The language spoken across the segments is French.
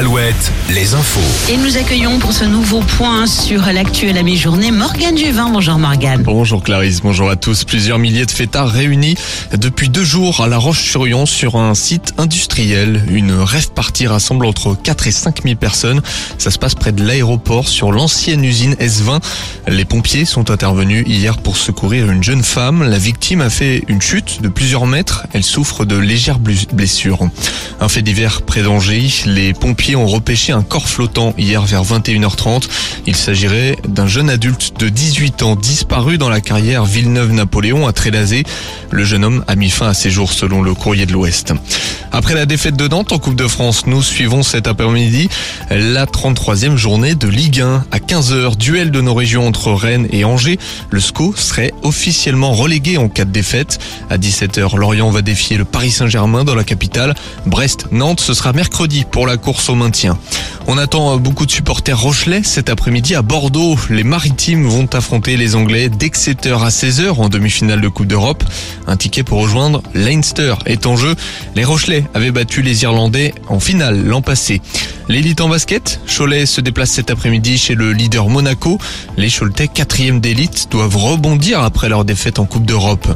Alouette, les infos. Et nous accueillons pour ce nouveau point sur l'actu à mi-journée Morgane Juvin. Bonjour Morgane. Bonjour Clarisse, bonjour à tous. Plusieurs milliers de fêtards réunis depuis deux jours à La Roche-sur-Yon sur un site industriel. Une rêve partie rassemble entre 4 et 5 000 personnes. Ça se passe près de l'aéroport sur l'ancienne usine S20. Les pompiers sont intervenus hier pour secourir une jeune femme. La victime a fait une chute de plusieurs mètres. Elle souffre de légères blessures. Un fait divers près d'Angers. Les pompiers ont repêché un corps flottant hier vers 21h30. Il s'agirait d'un jeune adulte de 18 ans disparu dans la carrière Villeneuve-Napoléon à Trélazé. Le jeune homme a mis fin à ses jours selon le courrier de l'Ouest. Après la défaite de Nantes en Coupe de France, nous suivons cet après-midi la 33e journée de Ligue 1 à 15h. Duel de nos régions entre Rennes et Angers. Le SCO serait officiellement relégué en cas de défaite. À 17h, Lorient va défier le Paris Saint-Germain dans la capitale. Brest-Nantes, ce sera mercredi pour la course au On attend beaucoup de supporters rochelais cet après-midi à Bordeaux. Les Maritimes vont affronter les Anglais d'Exeter à 16h en demi-finale de Coupe d'Europe. Un ticket pour rejoindre Leinster est en jeu. Les Rochelais avaient battu les Irlandais en finale l'an passé. L'élite en basket, Cholet se déplace cet après-midi chez le leader Monaco. Les Choletais, quatrième d'élite, doivent rebondir après leur défaite en Coupe d'Europe.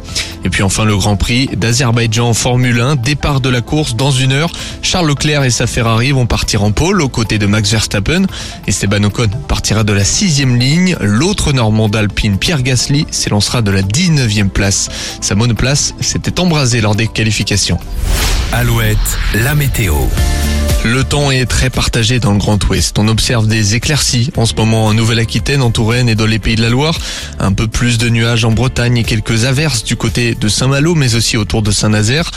Et puis enfin le Grand Prix d'Azerbaïdjan en Formule 1, départ de la course dans une heure. Charles Leclerc et sa Ferrari vont partir en pôle aux côtés de Max Verstappen. Esteban Ocon partira de la sixième ligne. L'autre Normand d'Alpine, Pierre Gasly, s'élancera de la 19e place. Sa monoplace s'était embrasée lors des qualifications. Alouette, la météo. Le temps est très partagé dans le Grand Ouest. On observe des éclaircies en ce moment en Nouvelle-Aquitaine, en Touraine et dans les Pays de la Loire. Un peu plus de nuages en Bretagne et quelques averses du côté de Saint-Malo, mais aussi autour de Saint-Nazaire.